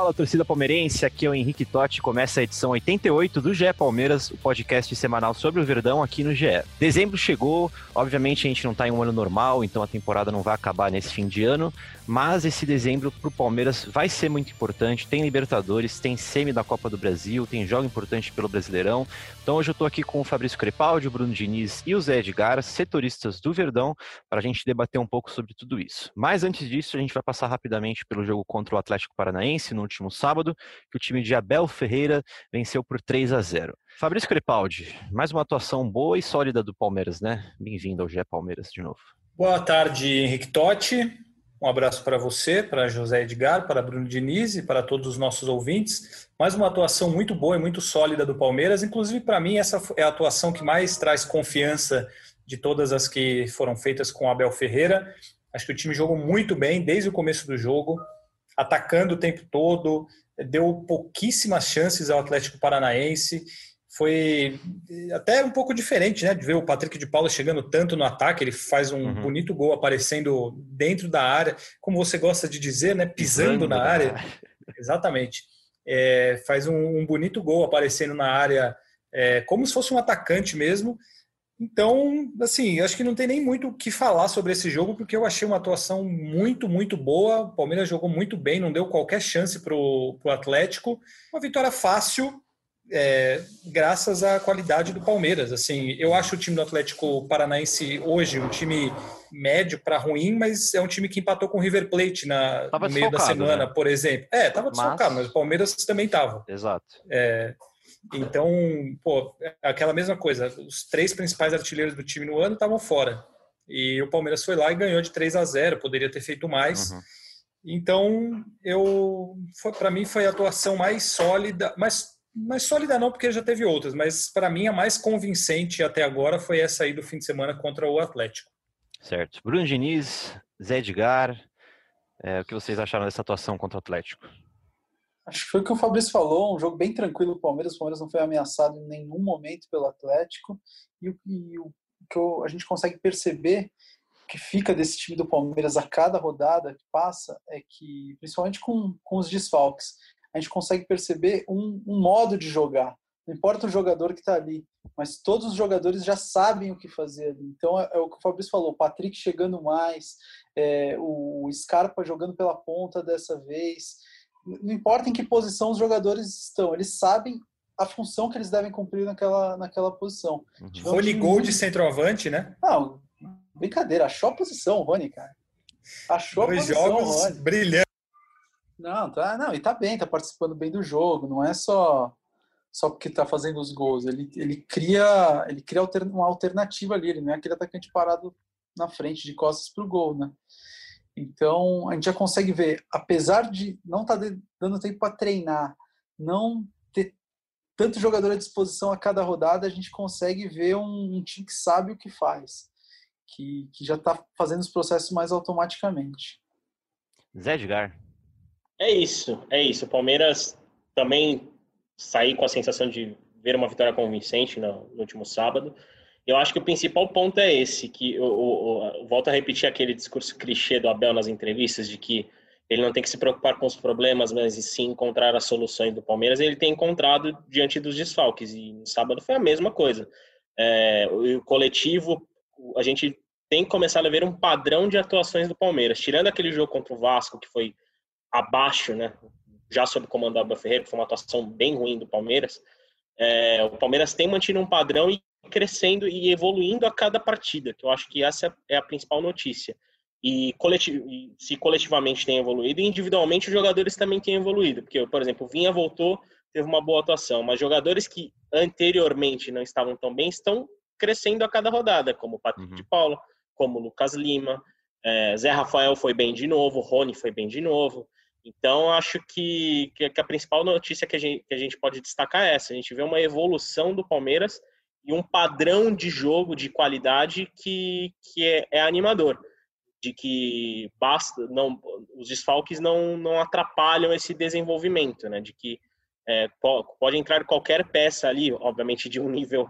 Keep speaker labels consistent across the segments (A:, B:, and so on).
A: Fala, torcida palmeirense, aqui é o Henrique Totti, começa a edição 88 do GE Palmeiras, o podcast semanal sobre o Verdão aqui no GE. Dezembro chegou, obviamente a gente não tá em um ano normal, então a temporada não vai acabar nesse fim de ano, mas esse dezembro pro Palmeiras vai ser muito importante, tem Libertadores, tem semi da Copa do Brasil, tem jogo importante pelo Brasileirão, então hoje eu tô aqui com o Fabrício Crepaldi, o Bruno Diniz e o Zé Edgar, setoristas do Verdão, para a gente debater um pouco sobre tudo isso. Mas antes disso, a gente vai passar rapidamente pelo jogo contra o Atlético Paranaense, no último sábado, que o time de Abel Ferreira venceu por 3 a 0. Fabrício Crepaldi, mais uma atuação boa e sólida do Palmeiras, né? Bem-vindo ao GE Palmeiras de novo.
B: Boa tarde, Henrique Totti. Um abraço para você, para José Edgar, para Bruno Diniz e para todos os nossos ouvintes. Mais uma atuação muito boa e muito sólida do Palmeiras. Inclusive, para mim, essa é a atuação que mais traz confiança de todas as que foram feitas com Abel Ferreira. Acho que o time jogou muito bem desde o começo do jogo atacando o tempo todo, deu pouquíssimas chances ao Atlético Paranaense. Foi até um pouco diferente, né? De ver o Patrick de Paula chegando tanto no ataque, ele faz um uhum. bonito gol aparecendo dentro da área, como você gosta de dizer, né? Pisando, Pisando na área. área. Exatamente. É, faz um, um, bonito gol aparecendo na área, é, como se fosse um atacante mesmo. Então, assim, acho que não tem nem muito o que falar sobre esse jogo, porque eu achei uma atuação muito, muito boa. O Palmeiras jogou muito bem, não deu qualquer chance para o Atlético. Uma vitória fácil, é, graças à qualidade do Palmeiras. Assim, eu acho o time do Atlético Paranaense hoje um time médio para ruim, mas é um time que empatou com o River Plate na, no meio da semana, né? por exemplo. É, estava desfocado, mas... mas o Palmeiras também estava.
A: Exato.
B: É, então, pô, aquela mesma coisa. Os três principais artilheiros do time no ano estavam fora. E o Palmeiras foi lá e ganhou de 3 a 0, poderia ter feito mais. Uhum. Então, eu para mim foi a atuação mais sólida, mais mais sólida não, porque já teve outras, mas para mim a mais convincente até agora foi essa aí do fim de semana contra o Atlético.
A: Certo. Bruno Diniz, Zé Edgar, é, o que vocês acharam dessa atuação contra o Atlético?
C: Acho que foi o que o Fabrício falou, um jogo bem tranquilo do Palmeiras. O Palmeiras não foi ameaçado em nenhum momento pelo Atlético. E, e o que eu, a gente consegue perceber que fica desse time do Palmeiras a cada rodada que passa é que, principalmente com, com os desfalques, a gente consegue perceber um, um modo de jogar. Não importa o jogador que está ali, mas todos os jogadores já sabem o que fazer. Então é, é o que o Fabrício falou: o Patrick chegando mais, é, o Scarpa jogando pela ponta dessa vez não importa em que posição os jogadores estão, eles sabem a função que eles devem cumprir naquela, naquela posição.
B: Uhum. Rony Gol de centroavante, né?
C: Não, brincadeira, achou a posição, Rony, cara. Achou
B: Dois
C: a posição,
B: jogos Rony. brilhantes.
C: Não, tá, não, e tá bem, tá participando bem do jogo, não é só só porque tá fazendo os gols, ele, ele cria ele cria uma alternativa ali, ele não é aquele atacante parado na frente de costas pro gol, né? Então, a gente já consegue ver, apesar de não estar tá dando tempo para treinar, não ter tanto jogador à disposição a cada rodada, a gente consegue ver um, um time que sabe o que faz, que, que já está fazendo os processos mais automaticamente.
A: Zé Edgar.
D: É isso, é isso. O Palmeiras também saiu com a sensação de ver uma vitória convincente no, no último sábado. Eu acho que o principal ponto é esse, que eu, eu, eu, volto a repetir aquele discurso clichê do Abel nas entrevistas de que ele não tem que se preocupar com os problemas, mas sim encontrar as soluções do Palmeiras. Ele tem encontrado diante dos desfalques e no sábado foi a mesma coisa. É, o coletivo, a gente tem que começar a ver um padrão de atuações do Palmeiras, tirando aquele jogo contra o Vasco que foi abaixo, né? Já sob o comando do Abel Ferreira, que foi uma atuação bem ruim do Palmeiras. É, o Palmeiras tem mantido um padrão e crescendo e evoluindo a cada partida, que eu acho que essa é a principal notícia. E, coletiv se coletivamente tem evoluído, individualmente os jogadores também têm evoluído, porque, por exemplo, o Vinha voltou, teve uma boa atuação, mas jogadores que anteriormente não estavam tão bem estão crescendo a cada rodada, como o Patrick uhum. de Paula, como o Lucas Lima, é, Zé Rafael foi bem de novo, Rony foi bem de novo. Então, acho que, que a principal notícia que a, gente, que a gente pode destacar é essa. A gente vê uma evolução do Palmeiras e um padrão de jogo, de qualidade que, que é, é animador. De que basta, não, os desfalques não, não atrapalham esse desenvolvimento, né? De que é, pode entrar qualquer peça ali, obviamente de um nível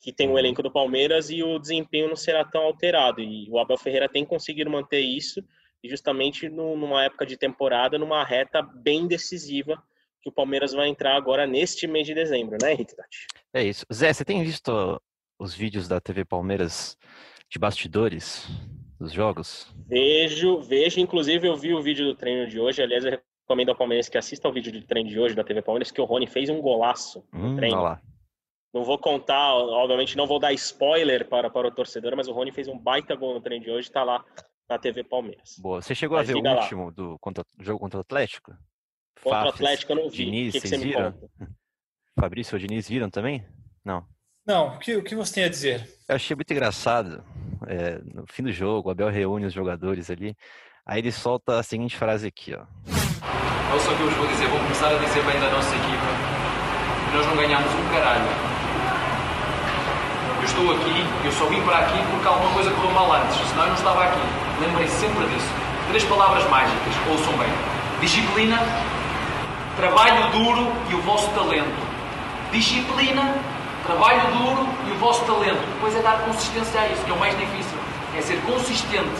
D: que tem o elenco do Palmeiras e o desempenho não será tão alterado. E o Abel Ferreira tem conseguido manter isso e justamente numa época de temporada, numa reta bem decisiva que o Palmeiras vai entrar agora neste mês de dezembro, né, Henrique Tati?
A: É isso. Zé, você tem visto os vídeos da TV Palmeiras de bastidores dos jogos?
D: Vejo, vejo. Inclusive, eu vi o vídeo do treino de hoje. Aliás, eu recomendo ao Palmeiras que assista ao vídeo de treino de hoje da TV Palmeiras, que o Rony fez um golaço no hum, treino. Lá. Não vou contar, obviamente não vou dar spoiler para, para o torcedor, mas o Rony fez um baita gol no treino de hoje, está lá na TV Palmeiras.
A: Boa. Você chegou Mas a ver o último do contra, jogo contra o Atlético?
D: Contra o Atlético eu não vi.
A: Diniz,
D: o que,
A: que vocês viram? Fabrício ou Diniz viram também? Não.
B: Não, o que, o que você tem a dizer?
A: Eu achei muito engraçado. É, no fim do jogo, o Abel reúne os jogadores ali. Aí ele solta a seguinte frase aqui, ó.
E: Olha só o que eu vos vou dizer. Vou começar a dizer bem da nossa equipa. Nós não ganhamos um caralho eu estou aqui, eu só vim para aqui porque alguma coisa correu mal antes, senão eu não estava aqui. Lembrei sempre disso. Três palavras mágicas, ouçam bem: disciplina, trabalho duro e o vosso talento. Disciplina, trabalho duro e o vosso talento. Depois é dar consistência a isso, que é o mais difícil. É ser consistente.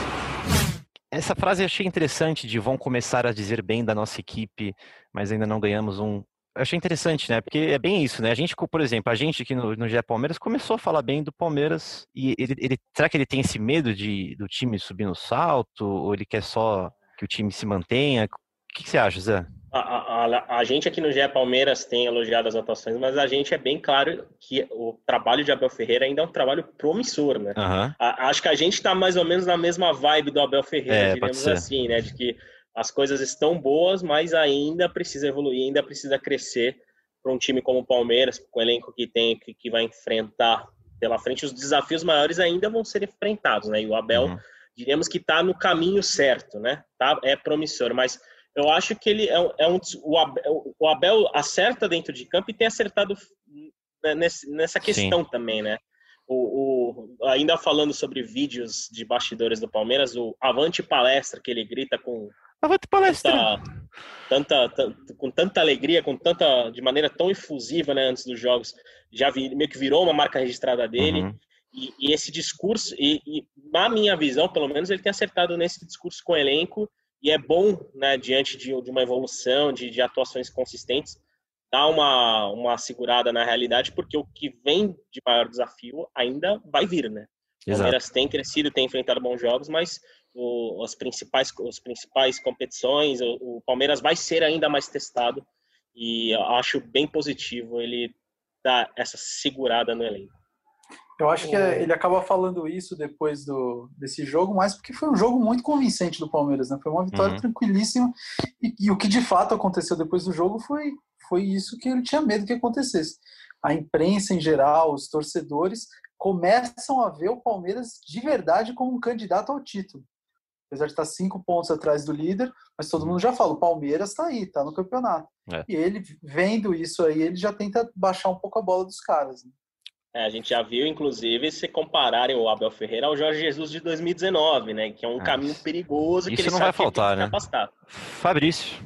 A: Essa frase eu achei interessante de vão começar a dizer bem da nossa equipe, mas ainda não ganhamos um eu achei interessante, né? Porque é bem isso, né? A gente, por exemplo, a gente aqui no, no GE Palmeiras começou a falar bem do Palmeiras e ele, ele, será que ele tem esse medo de do time subir no salto ou ele quer só que o time se mantenha? O que, que você acha, Zé?
D: A, a, a, gente aqui no GE Palmeiras tem elogiado as atuações, mas a gente é bem claro que o trabalho de Abel Ferreira ainda é um trabalho promissor, né?
A: Uhum.
D: A, acho que a gente está mais ou menos na mesma vibe do Abel Ferreira, é, digamos assim, né? De que as coisas estão boas, mas ainda precisa evoluir, ainda precisa crescer para um time como o Palmeiras, com o elenco que tem, que, que vai enfrentar pela frente, os desafios maiores ainda vão ser enfrentados, né? E o Abel, uhum. diríamos que está no caminho certo, né? Tá, é promissor, mas eu acho que ele é, é um o Abel, o Abel, acerta dentro de campo e tem acertado nesse, nessa questão Sim. também, né? O, o, ainda falando sobre vídeos de bastidores do Palmeiras, o Avante Palestra que ele grita com
A: Avante palestra.
D: Tanta, tanta, com tanta alegria, com tanta de maneira tão efusiva, né, antes dos jogos, já vi, meio que virou uma marca registrada dele. Uhum. E, e, esse discurso, e, e, na minha visão, pelo menos, ele tem acertado nesse discurso com o elenco e é bom, né, diante de, de uma evolução, de, de, atuações consistentes, dar uma, uma segurada na realidade, porque o que vem de maior desafio ainda vai vir, né? O Palmeiras tem crescido, tem enfrentado bons jogos, mas o, as principais, as principais competições, o, o, Palmeiras vai ser ainda mais testado e acho bem positivo ele dar essa segurada no elenco.
C: Eu acho que ele acaba falando isso depois do, desse jogo, mas porque foi um jogo muito convincente do Palmeiras, né? Foi uma vitória uhum. tranquilíssima e, e, o que de fato aconteceu depois do jogo foi, foi isso que ele tinha medo que acontecesse. A imprensa em geral, os torcedores começam a ver o Palmeiras de verdade como um candidato ao título apesar de estar cinco pontos atrás do líder, mas todo mundo já fala, o Palmeiras está aí, está no campeonato. É. E ele, vendo isso aí, ele já tenta baixar um pouco a bola dos caras. Né?
D: É, a gente já viu, inclusive, se compararem o Abel Ferreira ao Jorge Jesus de 2019, né? Que é um é. caminho perigoso
A: isso
D: que ele
A: não vai faltar, né? Fabrício.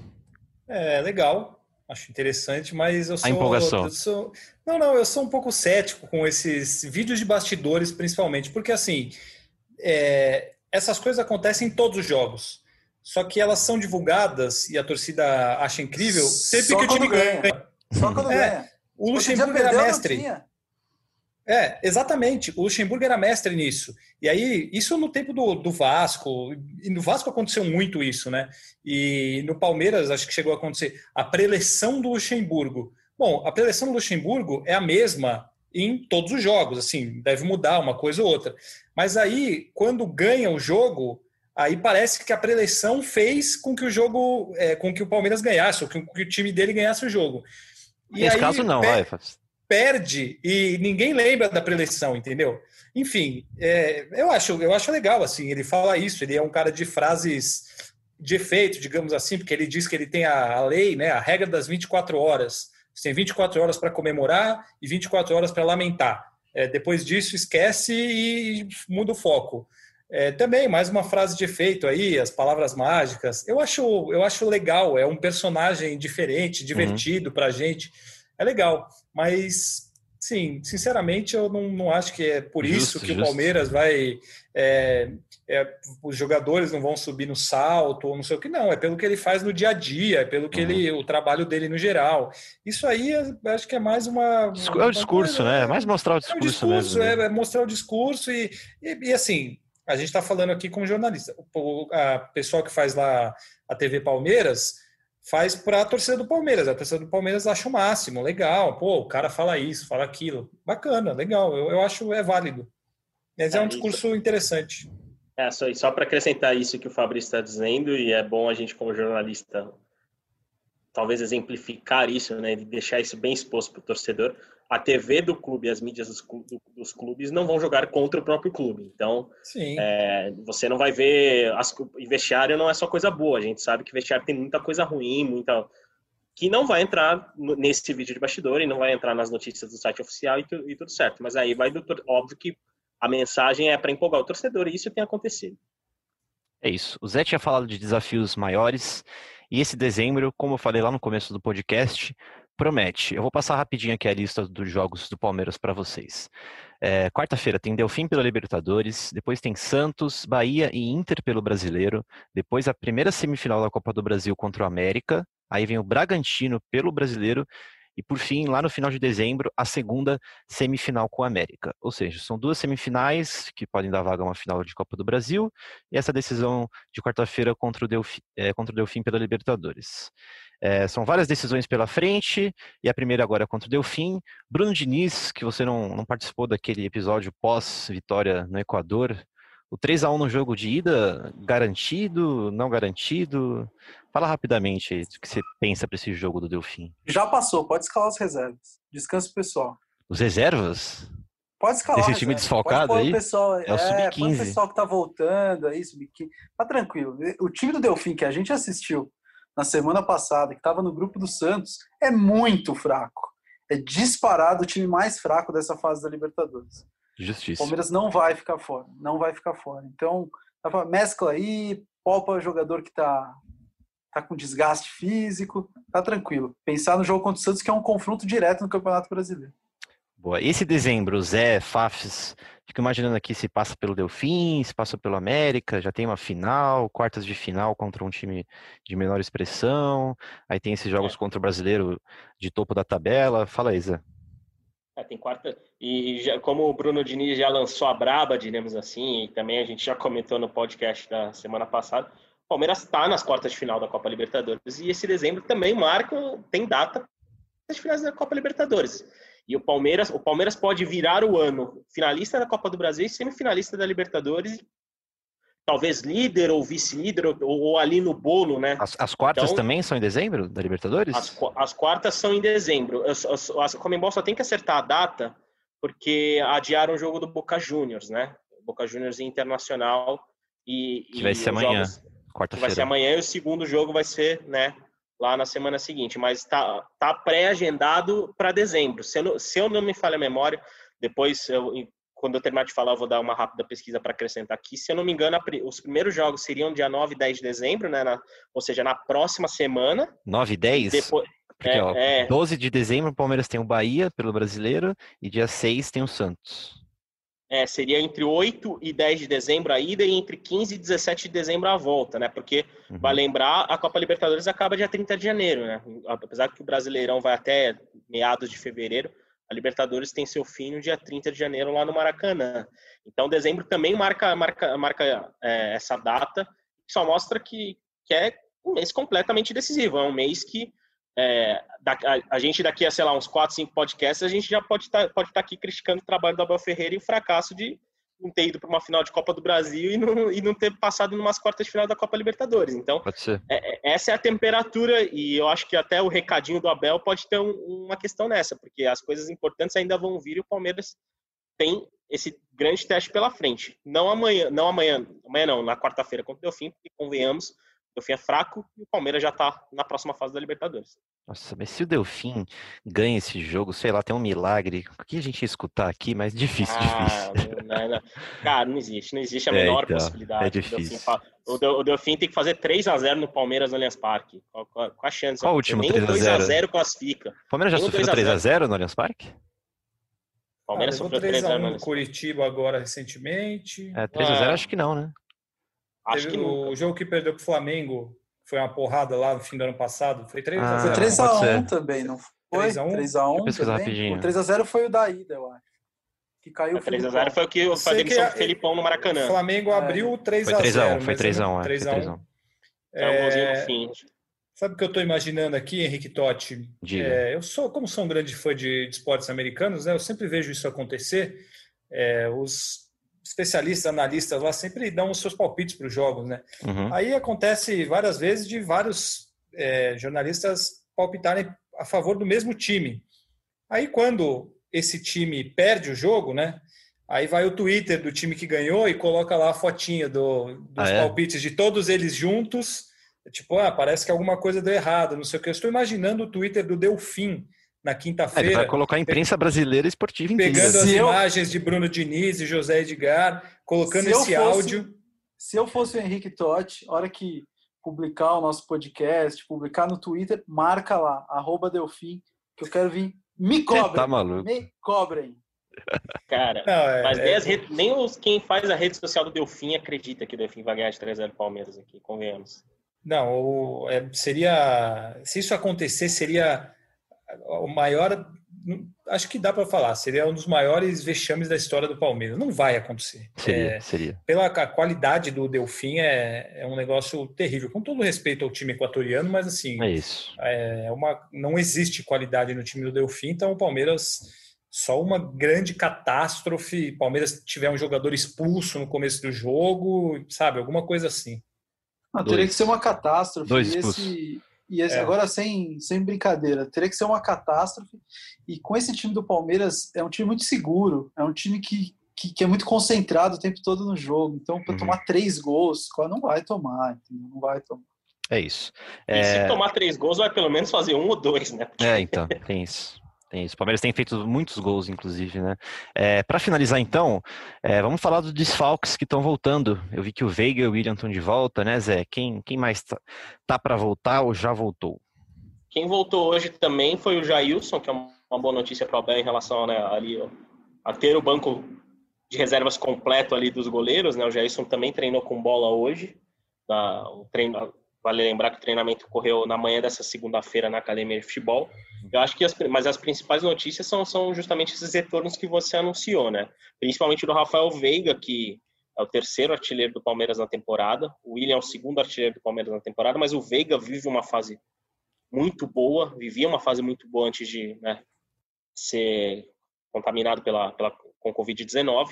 B: É, legal. Acho interessante, mas eu sou,
A: a empolgação.
B: eu sou. Não, não, eu sou um pouco cético com esses vídeos de bastidores, principalmente, porque assim. É, essas coisas acontecem em todos os jogos. Só que elas são divulgadas e a torcida acha incrível sempre Só que o time ganha. ganha.
C: Só quando é, ganha.
B: O Luxemburgo era mestre. É, exatamente. O Luxemburgo era mestre nisso. E aí, isso no tempo do, do Vasco, e no Vasco aconteceu muito isso, né? E no Palmeiras, acho que chegou a acontecer a preleção do Luxemburgo. Bom, a preleção do Luxemburgo é a mesma em todos os jogos, assim, deve mudar uma coisa ou outra. Mas aí, quando ganha o jogo, aí parece que a preleção fez com que o jogo, é, com que o Palmeiras ganhasse, ou com que o time dele ganhasse o jogo.
A: E Nesse aí, caso não, per
B: perde e ninguém lembra da preleção, entendeu? Enfim, é, eu acho, eu acho legal assim. Ele fala isso. Ele é um cara de frases de efeito, digamos assim, porque ele diz que ele tem a, a lei, né, a regra das 24 horas. Você tem 24 horas para comemorar e 24 horas para lamentar. É, depois disso, esquece e muda o foco. É, também, mais uma frase de efeito aí, as palavras mágicas. Eu acho, eu acho legal, é um personagem diferente, divertido uhum. para a gente. É legal, mas, sim, sinceramente, eu não, não acho que é por justo, isso que justo. o Palmeiras vai. É, é, os jogadores não vão subir no salto ou não sei o que, não. É pelo que ele faz no dia a dia, é pelo que uhum. ele, o trabalho dele no geral. Isso aí, acho que é mais uma.
A: É o discurso, uma, né? É mais mostrar o discurso, é o discurso mesmo.
B: Né? É, mostrar o discurso e, e, e assim a gente está falando aqui com jornalista. O a pessoal que faz lá a TV Palmeiras faz para a torcida do Palmeiras. A torcida do Palmeiras acha o máximo, legal. Pô, o cara fala isso, fala aquilo. Bacana, legal. Eu, eu acho é válido. Mas é, é um discurso interessante.
D: É, só, só para acrescentar isso que o Fabrício está dizendo, e é bom a gente, como jornalista, talvez exemplificar isso, né, de deixar isso bem exposto para o torcedor a TV do clube, as mídias dos clubes não vão jogar contra o próprio clube. Então, é, você não vai ver. As, vestiário não é só coisa boa. A gente sabe que vestiário tem muita coisa ruim, muita que não vai entrar nesse vídeo de bastidor e não vai entrar nas notícias do site oficial e, tu, e tudo certo. Mas aí vai do óbvio que a mensagem é para empolgar o torcedor e isso tem acontecido.
A: É isso. O Zé tinha falado de desafios maiores e esse dezembro, como eu falei lá no começo do podcast, promete. Eu vou passar rapidinho aqui a lista dos jogos do Palmeiras para vocês. É, Quarta-feira tem Delfim pela Libertadores, depois tem Santos, Bahia e Inter pelo Brasileiro, depois a primeira semifinal da Copa do Brasil contra o América, aí vem o Bragantino pelo Brasileiro e por fim, lá no final de dezembro, a segunda semifinal com a América. Ou seja, são duas semifinais que podem dar vaga a uma final de Copa do Brasil e essa decisão de quarta-feira contra, o Delfim, é, contra o Delfim pela Libertadores. É, são várias decisões pela frente, e a primeira agora é contra o Delfim. Bruno Diniz, que você não, não participou daquele episódio pós-vitória no Equador, o 3 a 1 no jogo de ida, garantido, não garantido? Fala rapidamente o que você pensa para esse jogo do Delfim.
C: Já passou, pode escalar as reservas. Descanso pessoal.
A: Os reservas?
C: Pode escalar.
A: Esse time desfalcado aí?
C: Pessoal, é o é, sub-15. o pessoal que tá voltando aí, sub-15. Tá tranquilo. O time do Delfim que a gente assistiu na semana passada, que estava no grupo do Santos, é muito fraco. É disparado o time mais fraco dessa fase da Libertadores.
A: Justiça.
C: O Palmeiras não vai ficar fora, não vai ficar fora. Então, mescla aí, poupa o jogador que está tá com desgaste físico, tá tranquilo. Pensar no jogo contra o Santos, que é um confronto direto no Campeonato Brasileiro.
A: Boa. Esse dezembro, Zé, Fafs, fico imaginando aqui se passa pelo Delfim, se passa pelo América, já tem uma final, quartas de final contra um time de menor expressão, aí tem esses jogos é. contra o brasileiro de topo da tabela. Fala Zé.
D: É, tem quarta. E já, como o Bruno Diniz já lançou a braba, diremos assim, e também a gente já comentou no podcast da semana passada, o Palmeiras está nas quartas de final da Copa Libertadores. E esse dezembro também marca, tem data das finais da Copa Libertadores. E o Palmeiras, o Palmeiras pode virar o ano finalista da Copa do Brasil e semifinalista da Libertadores, talvez líder ou vice-líder ou, ou, ali no bolo, né?
A: As, as quartas então, também são em dezembro da Libertadores?
D: As, as quartas são em dezembro. A Comembol só tem que acertar a data porque adiaram o jogo do Boca Juniors, né? Boca Juniors Internacional e
A: que vai ser amanhã,
D: quarta-feira. Vai ser amanhã e o segundo jogo vai ser, né? Lá na semana seguinte, mas está tá, pré-agendado para dezembro. Se eu, não, se eu não me falha a memória, depois, eu, quando eu terminar de falar, eu vou dar uma rápida pesquisa para acrescentar aqui. Se eu não me engano, os primeiros jogos seriam dia 9 e 10 de dezembro, né? Na, ou seja, na próxima semana.
A: 9 e 10? Depois, Porque, é, ó, é... 12 de dezembro, o Palmeiras tem o Bahia pelo brasileiro e dia 6 tem o Santos.
D: É, seria entre 8 e 10 de dezembro a ida e entre 15 e 17 de dezembro a volta, né? Porque, uhum. vai lembrar, a Copa Libertadores acaba dia 30 de janeiro, né? Apesar que o Brasileirão vai até meados de fevereiro, a Libertadores tem seu fim no dia 30 de janeiro lá no Maracanã. Então, dezembro também marca, marca, marca é, essa data, que só mostra que, que é um mês completamente decisivo. É um mês que é, a, a, gente daqui a, sei lá, uns 4, 5 podcasts, a gente já pode estar tá, pode tá aqui criticando o trabalho do Abel Ferreira e o fracasso de não ter ido para uma final de Copa do Brasil e não, e não ter passado em umas quartas de final da Copa Libertadores. Então, é, é, essa é a temperatura e eu acho que até o recadinho do Abel pode ter um, uma questão nessa, porque as coisas importantes ainda vão vir e o Palmeiras tem esse grande teste pela frente. Não amanhã, não amanhã, amanhã não, na quarta-feira contra o Delfim, porque convenhamos, Delfim é fraco e o Palmeiras já está na próxima fase da Libertadores.
A: Nossa, mas se o Delfim ganha esse jogo, sei lá, tem um milagre. O que a gente ia escutar aqui, mas difícil,
D: Ah,
A: difícil.
D: não, não. Cara, não existe, não existe a
A: É,
D: menor
A: então,
D: possibilidade.
A: é
D: do Delfim
A: difícil.
D: fa- O, Del- o Delfim tem que fazer 3x0 no Palmeiras no Allianz Parque. Qual, qual- qual a chance?
A: Qual o último
D: Nem
A: 3 a 0?
D: 2x0 classifica.
A: O Palmeiras já
D: Tem um
A: sofreu
D: 2 a 0.
A: 3x0 no Allianz Parque?
D: O Palmeiras
B: ah,
D: sofreu 3x0 no
B: 3x1 no Curitiba agora recentemente.
A: É, 3x0
D: Ah.
A: acho que não, né?
D: Acho
B: Teve
D: que
B: o
D: nunca.
B: jogo que perdeu pro Flamengo foi uma porrada lá no fim do ano passado. Foi 3
A: Ah,
B: a
C: Foi
B: 0
A: 3
C: 3x1
A: pode ser.
C: também, não foi?
B: 3x1?
C: 3x1
A: eu pesquisar
C: também.
A: rapidinho.
C: O 3x0 foi o da ida, eu acho. Que caiu o
D: 3x0
C: Filipão.
D: foi o que foi a demissão
B: que
D: do Felipão no
B: O
D: Maracanã.
B: Flamengo
C: É.
B: abriu 3
A: Foi
B: a
A: 3x1,
B: 0
A: foi
B: mas
A: 3x1, é, foi
B: 3 a 1.
A: 3x1.
D: É um
B: É,
D: fim.
B: Sabe o que eu estou imaginando aqui, Henrique Totti? É, eu sou, como sou um grande fã de, de esportes americanos, né, eu sempre vejo isso acontecer. É, os especialistas, analistas lá sempre dão os seus palpites para os jogos, né?
A: Uhum.
B: Aí acontece várias vezes de vários é, jornalistas palpitarem a favor do mesmo time. Aí quando esse time perde o jogo, né? Aí vai o Twitter do time que ganhou e coloca lá a fotinha do, dos
A: Ah, é?
B: palpites de todos eles juntos. Tipo, ah, parece que alguma coisa deu errado, não sei o que. Eu estou imaginando o Twitter do Delfim na
A: É, ele
B: quinta-feira
A: vai colocar a imprensa brasileira esportiva inteira.
B: pegando as
C: eu-
B: imagens de Bruno Diniz e José Edgar, colocando
C: Se
B: esse
C: fosse-
B: áudio.
C: Se eu fosse o Henrique Totti, hora que publicar o nosso podcast, publicar no Twitter, marca lá, arroba Delfim, que eu quero vir. Me cobrem!
A: Tá maluco.
C: me cobrem!
D: Cara,
B: Não, é-
D: mas
B: é-
D: nem, os, quem faz a rede social do Delfim acredita que o Delfim vai ganhar de 3x0 Palmeiras aqui, convenhamos.
B: Não, o- é, seria. Se isso acontecer, seria o maior. Acho que dá para falar, seria um dos maiores vexames da história do Palmeiras. Não vai acontecer.
A: Seria,
B: É,
A: seria.
B: pela qualidade do Delfim, é, é um negócio terrível. Com todo respeito ao time equatoriano, mas assim,
A: É isso.
B: é uma, não existe qualidade no time do Delfim, então o Palmeiras. Só uma grande catástrofe. Palmeiras tiver um jogador expulso no começo do jogo, sabe? Alguma coisa assim.
C: Não,
A: Dois.
C: teria que ser uma catástrofe.
A: Dois
C: e
A: expulsos.
C: esse, e esse
B: É.
C: agora sem, sem brincadeira, teria que ser uma catástrofe. E com esse time do Palmeiras, é um time muito seguro, é um time que, que, que é muito concentrado o tempo todo no jogo. Então, para
A: Uhum.
C: tomar três gols, não vai tomar, entendeu? não vai tomar.
A: É isso.
D: E
A: É,
D: se tomar três gols, vai pelo menos fazer um ou dois, né?
A: é, então, tem isso. Tem isso. O Palmeiras tem feito muitos gols, inclusive, né? É, para finalizar, então, é, vamos falar dos desfalques que estão voltando. Eu vi que o Veiga e o William estão de volta, né, Zé? Quem, quem mais tá, tá para voltar ou já voltou?
D: Quem voltou hoje também foi o Jailson, que é uma boa notícia para o Abel em relação né, ali, ó, a ter o banco de reservas completo ali dos goleiros. Né? O Jailson também treinou com bola hoje. Na, o treino, vale lembrar que o treinamento ocorreu na manhã dessa segunda-feira na Academia de Futebol. Eu acho que as, mas as principais notícias são, são justamente esses retornos que você anunciou, né? Principalmente do Rafael Veiga, que é o terceiro artilheiro do Palmeiras na temporada. O William é o segundo artilheiro do Palmeiras na temporada, mas o Veiga vive uma fase muito boa, vivia uma fase muito boa antes de né, ser contaminado pela, pela, com Covid-19.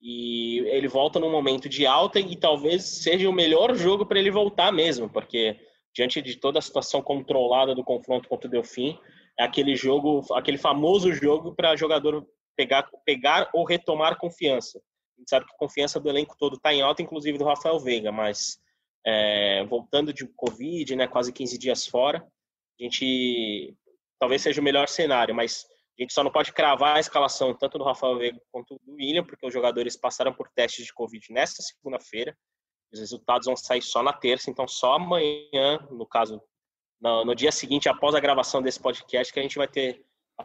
D: E ele volta num momento de alta e talvez seja o melhor jogo para ele voltar mesmo, porque diante de toda a situação controlada do confronto contra o Delfim, é aquele jogo, aquele famoso jogo para jogador pegar, pegar ou retomar confiança. A gente sabe que a confiança do elenco todo está em alta, inclusive do Rafael Veiga, mas é, voltando de Covid, né, quase 15 dias fora, a gente talvez seja o melhor cenário, mas a gente só não pode cravar a escalação tanto do Rafael Veiga quanto do William, porque os jogadores passaram por testes de Covid nesta segunda-feira. Os resultados vão sair só na terça, então só amanhã, no caso, no, no dia seguinte, após a gravação desse podcast, que a gente vai ter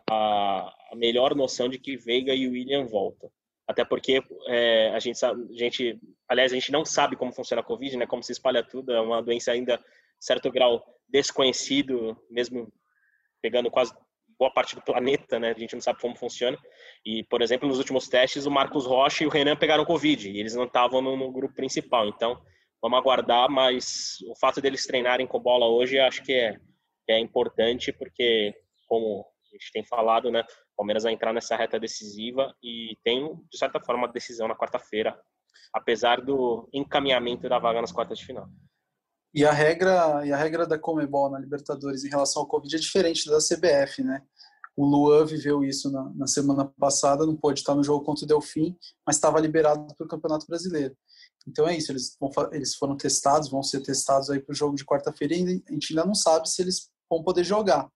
D: a, a melhor noção de que Veiga e William voltam. Até porque é, a gente a gente, aliás, a gente não sabe como funciona a Covid, né? Como se espalha tudo, é uma doença ainda certo grau desconhecido, mesmo pegando quase boa parte do planeta, né? A gente não sabe como funciona. E, por exemplo, nos últimos testes, o Marcos Rocha e o Renan pegaram Covid e eles não estavam no, no, grupo principal. Então, vamos aguardar, mas o fato deles treinarem com bola hoje, acho que é, é importante, porque, como a gente tem falado, né? O Palmeiras vai entrar nessa reta decisiva e tem, de certa forma, uma decisão na quarta-feira, apesar do encaminhamento da vaga nas quartas de final.
C: E a regra, e a regra da Comebol na Libertadores em relação ao Covid é diferente da CBF, né? O Luan viveu isso na, na semana passada, não pôde estar no jogo contra o Delfim, mas estava liberado para o Campeonato Brasileiro. Então é isso, eles, vão, eles foram testados, vão ser testados aí para o jogo de quarta-feira e a gente ainda não sabe se eles vão poder jogar.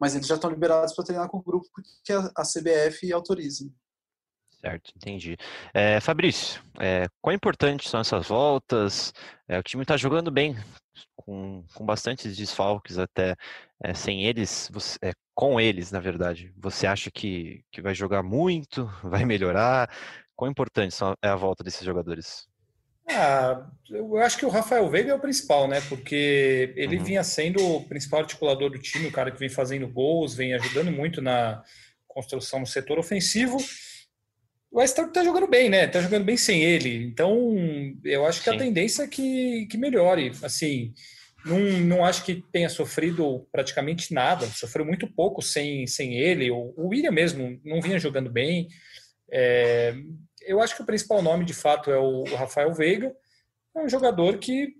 C: Mas eles já estão liberados para treinar com o grupo porque a, a CBF autoriza.
A: Certo, entendi. É, Fabrício, é, quão importantes são essas voltas? É, o time está jogando bem, com, com bastantes desfalques até. É, sem eles, você, é, com eles, na verdade. Você acha que, que vai jogar muito? Vai melhorar? Quão importante são, é a volta desses jogadores?
B: Ah, eu acho que o Rafael Veiga é o principal, né? Porque ele uhum. vinha sendo o principal articulador do time, o cara que vem fazendo gols, vem ajudando muito na construção do setor ofensivo o West Ham tá jogando bem, né? Tá jogando bem sem ele. Então, eu acho que Sim. a tendência é que, que melhore. Assim, não, não acho que tenha sofrido praticamente nada. Sofreu muito pouco sem, sem ele. O, o William mesmo não vinha jogando bem. É, eu acho que o principal nome, de fato, é o, o Rafael Veiga. É um jogador que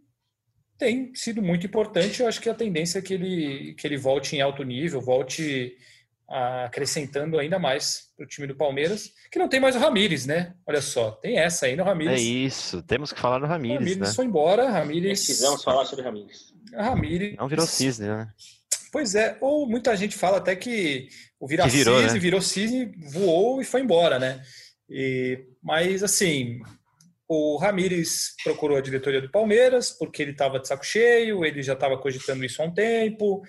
B: tem sido muito importante. Eu acho que a tendência é que ele, que ele volte em alto nível, volte acrescentando ainda mais para o time do Palmeiras, que não tem mais o Ramires, né? Olha só, tem essa aí no Ramires.
A: É isso, temos que falar no Ramires. Ramires né?
B: foi embora, Ramires.
D: Precisamos falar sobre Ramires.
B: Ramires.
A: Não virou cisne, né?
B: Pois é, ou muita gente fala até que o virar que virou, cisne, né? virou cisne, voou e foi embora, né? E, mas assim, o Ramires procurou a diretoria do Palmeiras porque ele estava de saco cheio, ele já estava cogitando isso há um tempo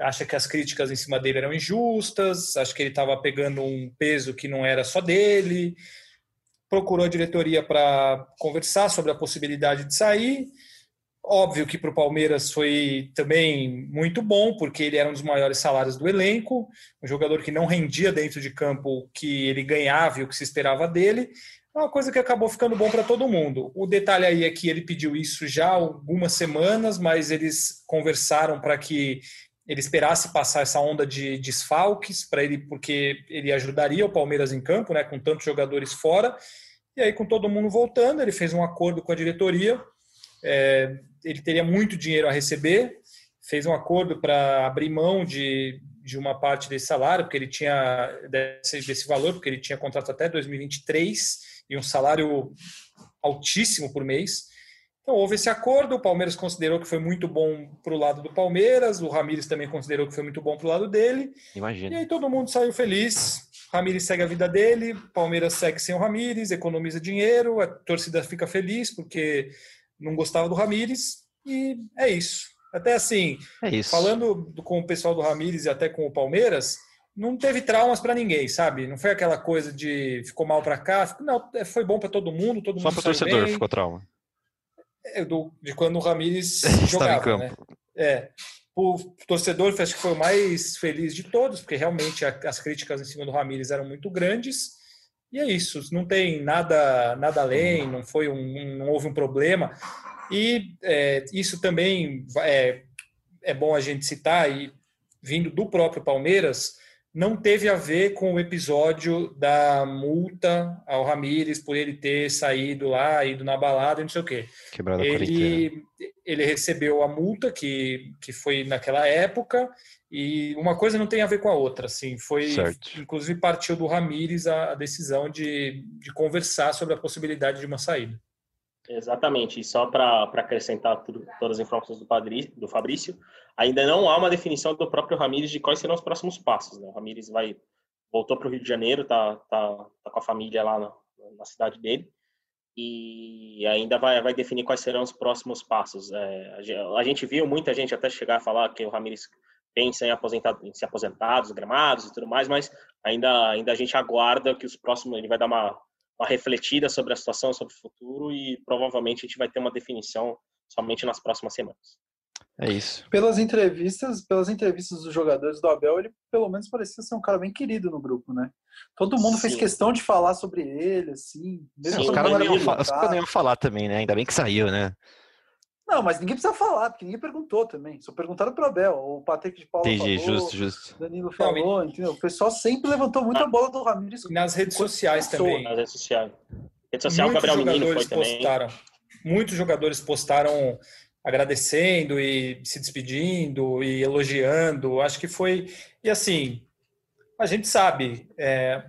B: acha que as críticas em cima dele eram injustas, acha que ele estava pegando um peso que não era só dele, procurou a diretoria para conversar sobre a possibilidade de sair. Óbvio que para o Palmeiras foi também muito bom, porque ele era um dos maiores salários do elenco, um jogador que não rendia dentro de campo o que ele ganhava e o que se esperava dele. É uma coisa que acabou ficando bom para todo mundo. O detalhe aí é que ele pediu isso já há algumas semanas, mas eles conversaram para que ele esperasse passar essa onda de desfalques para ele, porque ele ajudaria o Palmeiras em campo, né, com tantos jogadores fora. E aí, com todo mundo voltando, ele fez um acordo com a diretoria. É, ele teria muito dinheiro a receber, fez um acordo para abrir mão de, de uma parte desse salário, porque ele tinha desse, desse valor, porque ele tinha contrato até 2023 e um salário altíssimo por mês. Então houve esse acordo, o Palmeiras considerou que foi muito bom para o lado do Palmeiras, o Ramires também considerou que foi muito bom para o lado dele.
A: Imagina.
B: E aí todo mundo saiu feliz. Ramires segue a vida dele, Palmeiras segue sem o Ramires, economiza dinheiro, a torcida fica feliz porque não gostava do Ramires e é isso. Até assim,
A: é isso.
B: falando com o pessoal do Ramires e até com o Palmeiras, não teve traumas para ninguém, sabe? Não foi aquela coisa de ficou mal para cá, não, foi bom para todo mundo, todo
A: Só
B: mundo
A: Só para torcedor
B: bem.
A: ficou trauma.
B: É, do, de quando o Ramires jogava, né? É. O torcedor acho que foi o mais feliz de todos, porque realmente a, as críticas em cima do Ramires eram muito grandes. E é isso, não tem nada nada além, não foi um, não houve um problema. E é, isso também é, é bom a gente citar, e vindo do próprio Palmeiras, não teve a ver com o episódio da multa ao Ramires por ele ter saído lá, ido na balada, não sei o quê.
A: Quebrado
B: ele, ele recebeu a multa que, que foi naquela época e uma coisa não tem a ver com a outra, assim, foi
A: certo.
B: inclusive partiu do Ramires a, a decisão de, de conversar sobre a possibilidade de uma saída.
D: Exatamente, e só para acrescentar tudo, todas as informações do, Padri, do Fabrício, ainda não há uma definição do próprio Ramires de quais serão os próximos passos. Né? O Ramires vai, voltou para o Rio de Janeiro, tá, tá, tá com a família lá na, na cidade dele, e ainda vai, vai definir quais serão os próximos passos. É, a, gente viu muita gente até chegar a falar que o Ramires pensa em, aposentar, em se aposentar dos gramados e tudo mais, mas ainda, ainda a gente aguarda que os próximos, ele vai dar uma uma refletida sobre a situação, sobre o futuro e provavelmente a gente vai ter uma definição somente nas próximas semanas.
A: É isso.
C: Pelas entrevistas, pelas entrevistas dos jogadores do Abel, ele pelo menos parecia ser um cara bem querido no grupo, né? Todo mundo Sim. fez questão de falar sobre ele, assim.
A: Mesmo Sim, os caras não iam falar também, né? Ainda bem que saiu, né?
C: Não, mas ninguém precisa falar, porque ninguém perguntou também. Só perguntaram pro Abel. O Patrick de Paulo
A: Entendi,
C: falou,
A: justo, justo.
C: Danilo falou, entendeu? O pessoal sempre levantou muita bola do Ramires.
B: Nas redes sociais também.
D: Nas redes sociais. Rede social, Muitos Gabriel jogadores
B: postaram. Também. Muitos jogadores postaram agradecendo e se despedindo e elogiando. Acho que foi... E assim, A gente sabe, é,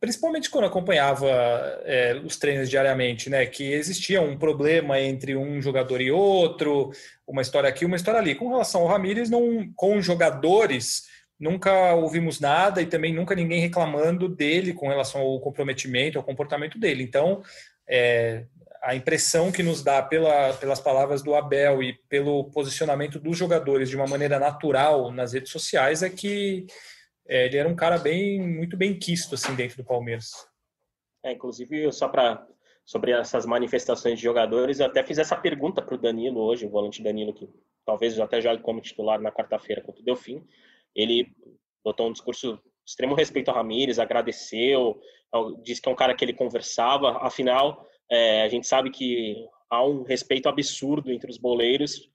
B: principalmente quando acompanhava é, os treinos diariamente, né, que existia um problema entre um jogador e outro, uma história aqui, uma história ali. Com relação ao Ramires, não, com jogadores, nunca ouvimos nada e também nunca ninguém reclamando dele com relação ao comprometimento, ao comportamento dele. Então, é, a impressão que nos dá pela, pelas palavras do Abel e pelo posicionamento dos jogadores de uma maneira natural nas redes sociais é que é, ele era um cara bem muito bem quisto assim dentro do Palmeiras.
D: É, inclusive, só para sobre essas manifestações de jogadores, eu até fiz essa pergunta para o Danilo hoje, o volante Danilo, que talvez até jogue como titular na quarta-feira contra o Delfim. Ele botou um discurso extremo respeito ao Ramires, agradeceu, disse que é um cara que ele conversava. Afinal, é, a gente sabe que há um respeito absurdo entre os boleiros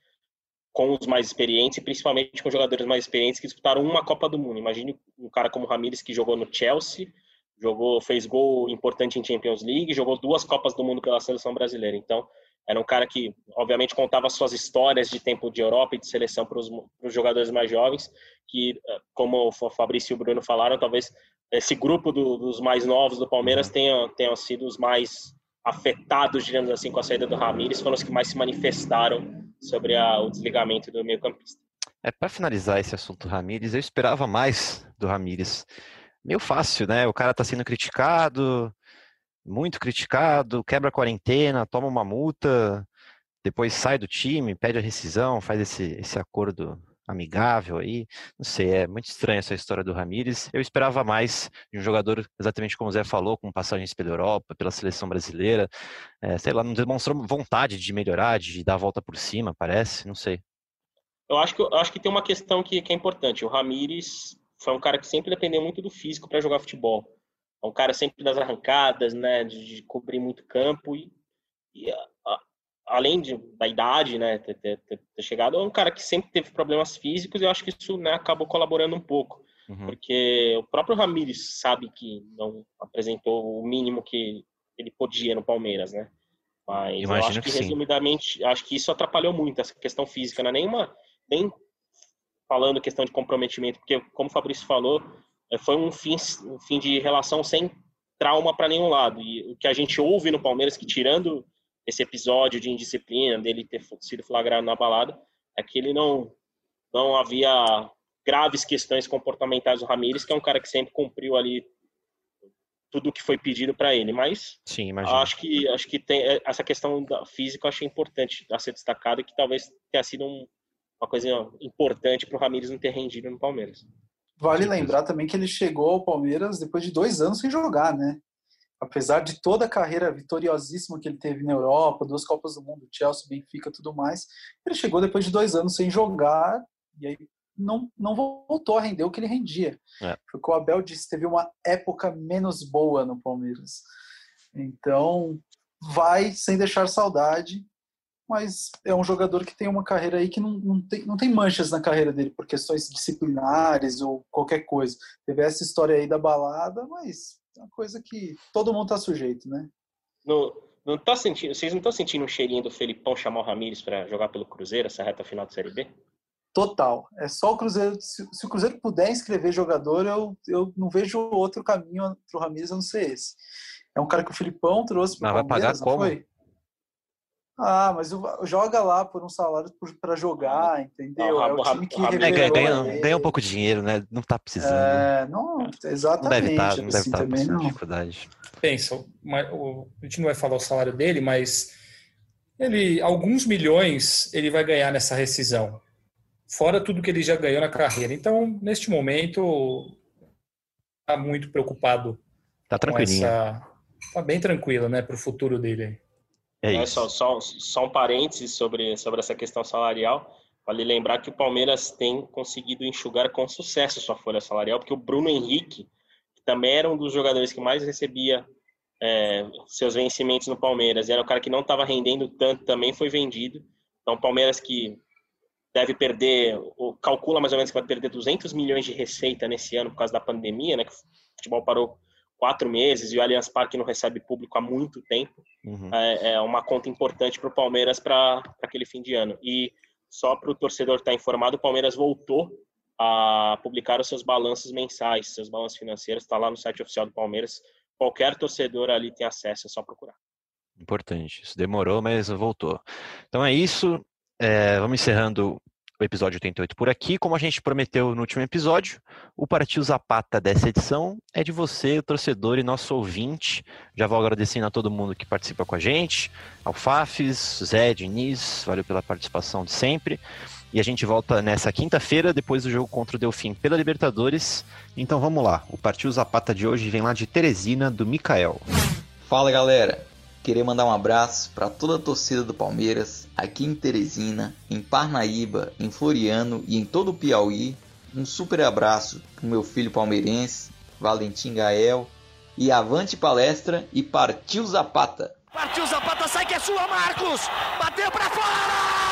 D: com os mais experientes, e principalmente com jogadores mais experientes que disputaram uma Copa do Mundo. Imagine um cara como o Ramires que jogou no Chelsea, jogou, fez gol importante em Champions League, jogou duas Copas do Mundo pela seleção brasileira. Então, era um cara que, obviamente, contava suas histórias de tempo de Europa e de seleção para os jogadores mais jovens, que, eh, como o Fabrício e o Bruno falaram, talvez esse grupo do, dos mais novos do Palmeiras uhum. tenham, tenham sido os mais afetados, digamos assim, com a saída do Ramires, foram os que mais se manifestaram sobre a, o desligamento do meio-campista.
A: É, para finalizar esse assunto Ramires, eu esperava mais do Ramires. Meio fácil, né? O cara está sendo criticado, muito criticado, quebra a quarentena, toma uma multa, depois sai do time, pede a rescisão, faz esse, esse acordo amigável aí. Não sei, é muito estranha essa história do Ramires. Eu esperava mais de um jogador, exatamente como o Zé falou, com passagens pela Europa, pela seleção brasileira. É, sei lá, não demonstrou vontade de melhorar, de dar a volta por cima, parece, não sei.
D: Eu acho que, eu acho que tem uma questão que, que é importante. O Ramires foi um cara que sempre dependeu muito do físico para jogar futebol. É um cara sempre das arrancadas, né, de, de cobrir muito campo e, e a, além de, da idade, né, ter, ter, ter, chegado, é um cara que sempre teve problemas físicos e eu acho que isso né, acabou colaborando um pouco. Uhum. Porque o próprio Ramires sabe que não apresentou o mínimo que ele podia no Palmeiras, né? Mas Imagino eu acho que, que resumidamente, acho que isso atrapalhou muito essa questão física, não é nenhuma, nem falando questão de comprometimento, porque como o Fabrício falou, é, foi um fim, um fim de relação sem trauma para nenhum lado. E o que a gente ouve no Palmeiras, que tirando esse episódio de indisciplina, dele ter sido flagrado na balada, é que ele não, não havia graves questões comportamentais do Ramires, que é um cara que sempre cumpriu ali tudo o que foi pedido para ele, mas
A: Sim,
D: acho que acho que tem é, essa questão da física eu achei importante a ser destacada que talvez tenha sido um, uma coisa importante para o Ramires não ter rendido no Palmeiras.
C: Vale lembrar também que ele chegou ao Palmeiras depois de dois anos sem jogar, né? Apesar de toda a carreira vitoriosíssima que ele teve na Europa, duas Copas do Mundo, Chelsea, Benfica, tudo mais, ele chegou depois de dois anos sem jogar e aí não, não voltou a render o que ele rendia. É. Foi o que o Abel disse, teve uma época menos boa no Palmeiras. Então, vai sem deixar saudade, mas é um jogador que tem uma carreira aí que não, não, tem, não tem manchas na carreira dele por questões disciplinares ou qualquer coisa. Teve essa história aí da balada, mas é uma coisa que todo mundo está sujeito, né?
D: No, não tá sentindo, vocês não estão sentindo um cheirinho do Felipão chamar o Ramires para jogar pelo Cruzeiro, essa reta final da Série B?
C: Total. É só o Cruzeiro. Se, se, o Cruzeiro puder inscrever jogador, eu, eu não vejo outro caminho para o Ramires a não ser esse. É um cara que o Filipão trouxe para
A: o Palmeiras, vai pagar como? Foi?
C: Ah, mas joga lá por um salário para jogar, entendeu? é o time que é,
A: ganha, ganha, um pouco de dinheiro, né? Não tá precisando.
C: É, não, exatamente. Não deve estar, não deve assim, estar não.
A: dificuldade.
B: Pensa, a gente não vai falar o salário dele, mas ele alguns milhões ele vai ganhar nessa rescisão, fora tudo que ele já ganhou na carreira. Então, neste momento, tá muito preocupado.
A: Tá tranquilinho. Essa...
B: Tá bem tranquilo, né, para o futuro dele.
D: É, é só, só, só um parênteses sobre, sobre essa questão salarial. Vale lembrar que o Palmeiras tem conseguido enxugar com sucesso sua folha salarial, porque o Bruno Henrique, que também era um dos jogadores que mais recebia é, seus vencimentos no Palmeiras, era o cara que não estava rendendo tanto, também foi vendido. Então, o Palmeiras que deve perder, calcula mais ou menos que vai perder 200 milhões de receita nesse ano por causa da pandemia, né? Que o futebol parou quatro meses e o Allianz Parque não recebe público há muito tempo. Uhum. É, é, uma conta importante para o Palmeiras para aquele fim de ano. E só para o torcedor estar tá informado, o Palmeiras voltou a, publicar os seus balanços mensais, seus balanços financeiros, está lá no site oficial do Palmeiras. Qualquer torcedor ali tem acesso, é só procurar.
A: Importante. Isso demorou, mas voltou. Então é isso. É, vamos encerrando o episódio 88 por aqui. Como a gente prometeu no último episódio, o Partiu Zapata dessa edição é de você, torcedor e nosso ouvinte. Já vou agradecendo a todo mundo que participa com a gente, ao Fafis, Zé, Diniz, valeu pela participação de sempre. E a gente volta nessa quinta-feira, depois do jogo contra o Delfim pela Libertadores. Então vamos lá, o Partiu Zapata de hoje vem lá de Teresina, do Mikael.
F: Fala galera, queria mandar um abraço para toda a torcida do Palmeiras, aqui em Teresina, em Parnaíba, em Floriano e em todo o Piauí. Um super abraço pro meu filho palmeirense, Valentim Gael. E avante palestra e partiu Zapata!
G: Partiu Zapata, sai que é sua, Marcos! Bateu pra fora!